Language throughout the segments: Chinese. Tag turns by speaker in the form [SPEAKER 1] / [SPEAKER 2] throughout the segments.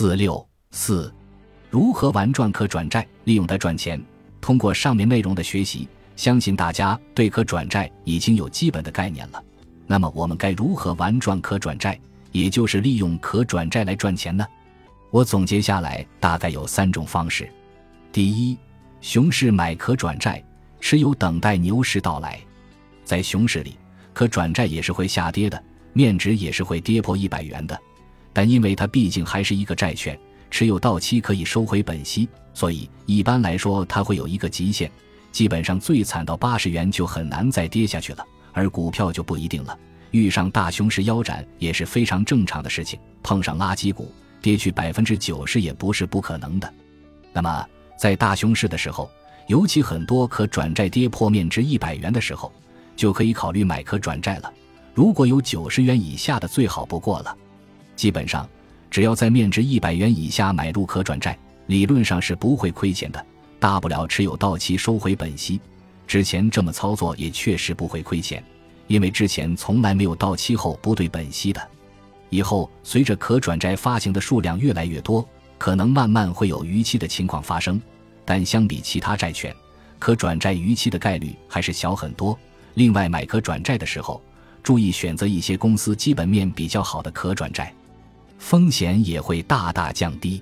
[SPEAKER 1] 四六四，如何玩转可转债，利用它赚钱？通过上面内容的学习，相信大家对可转债已经有基本的概念了。那么，我们该如何玩转可转债，也就是利用可转债来赚钱呢？我总结下来，大概有三种方式。第一，熊市买可转债，持有等待牛市到来。在熊市里，可转债也是会下跌的，面值也是会跌破一百元的。但因为它毕竟还是一个债券，持有到期可以收回本息，所以一般来说它会有一个极限，基本上最惨到八十元就很难再跌下去了。而股票就不一定了，遇上大熊市腰斩也是非常正常的事情，碰上垃圾股跌去百分之九十也不是不可能的。那么在大熊市的时候，尤其很多可转债跌破面值一百元的时候，就可以考虑买可转债了。如果有九十元以下的，最好不过了。基本上，只要在面值一百元以下买入可转债，理论上是不会亏钱的。大不了持有到期收回本息。之前这么操作也确实不会亏钱，因为之前从来没有到期后不对本息的。以后随着可转债发行的数量越来越多，可能慢慢会有逾期的情况发生。但相比其他债券，可转债逾期的概率还是小很多。另外，买可转债的时候，注意选择一些公司基本面比较好的可转债。风险也会大大降低，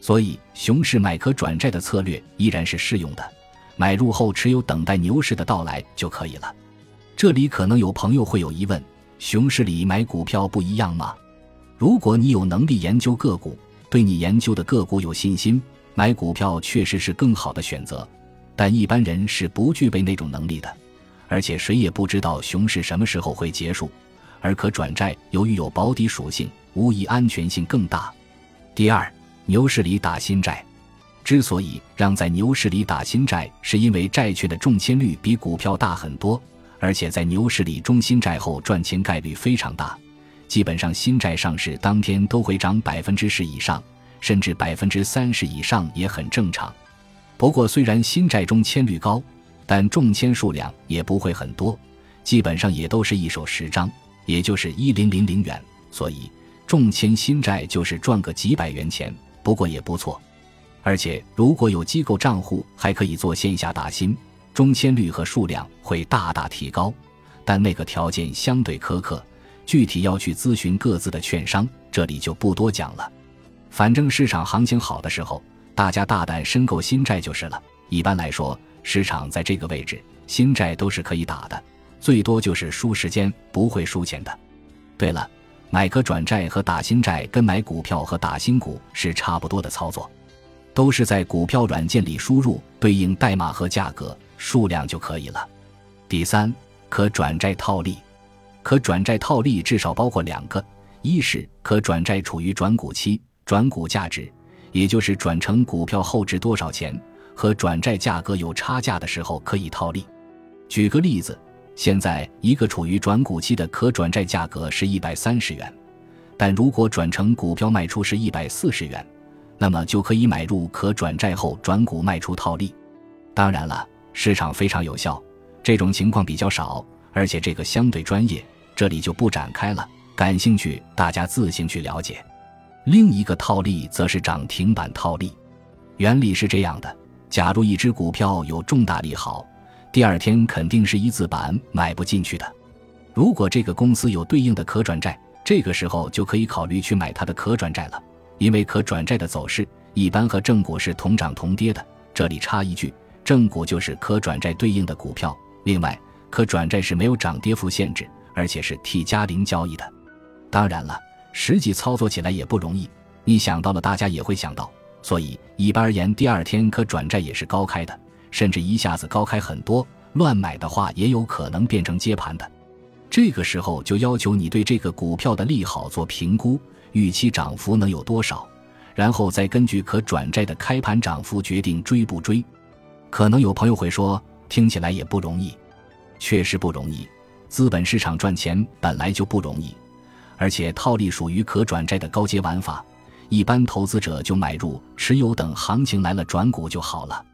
[SPEAKER 1] 所以熊市买可转债的策略依然是适用的。买入后持有，等待牛市的到来就可以了。这里可能有朋友会有疑问：熊市里买股票不一样吗？如果你有能力研究个股，对你研究的个股有信心，买股票确实是更好的选择。但一般人是不具备那种能力的，而且谁也不知道熊市什么时候会结束。而可转债由于有保底属性，无疑安全性更大。第二，牛市里打新债，之所以让在牛市里打新债，是因为债券的中签率比股票大很多，而且在牛市里中新债后赚钱概率非常大，基本上新债上市当天都会涨百分之十以上，甚至百分之三十以上也很正常。不过，虽然新债中签率高，但中签数量也不会很多，基本上也都是一手十张。也就是一零零零元，所以中签新债就是赚个几百元钱，不过也不错。而且如果有机构账户，还可以做线下打新，中签率和数量会大大提高，但那个条件相对苛刻，具体要去咨询各自的券商，这里就不多讲了。反正市场行情好的时候，大家大胆申购新债就是了。一般来说，市场在这个位置，新债都是可以打的。最多就是输时间，不会输钱的。对了，买可转债和打新债跟买股票和打新股是差不多的操作，都是在股票软件里输入对应代码和价格数量就可以了。第三，可转债套利，可转债套利至少包括两个：一是可转债处于转股期，转股价值，也就是转成股票后值多少钱和转债价格有差价的时候可以套利。举个例子。现在一个处于转股期的可转债价格是一百三十元，但如果转成股票卖出是一百四十元，那么就可以买入可转债后转股卖出套利。当然了，市场非常有效，这种情况比较少，而且这个相对专业，这里就不展开了。感兴趣大家自行去了解。另一个套利则是涨停板套利，原理是这样的：假如一只股票有重大利好。第二天肯定是一字板买不进去的。如果这个公司有对应的可转债，这个时候就可以考虑去买它的可转债了，因为可转债的走势一般和正股是同涨同跌的。这里插一句，正股就是可转债对应的股票。另外，可转债是没有涨跌幅限制，而且是 T 加零交易的。当然了，实际操作起来也不容易。你想到了，大家也会想到。所以一般而言，第二天可转债也是高开的。甚至一下子高开很多，乱买的话也有可能变成接盘的。这个时候就要求你对这个股票的利好做评估，预期涨幅能有多少，然后再根据可转债的开盘涨幅决定追不追。可能有朋友会说，听起来也不容易，确实不容易。资本市场赚钱本来就不容易，而且套利属于可转债的高阶玩法，一般投资者就买入持有，等行情来了转股就好了。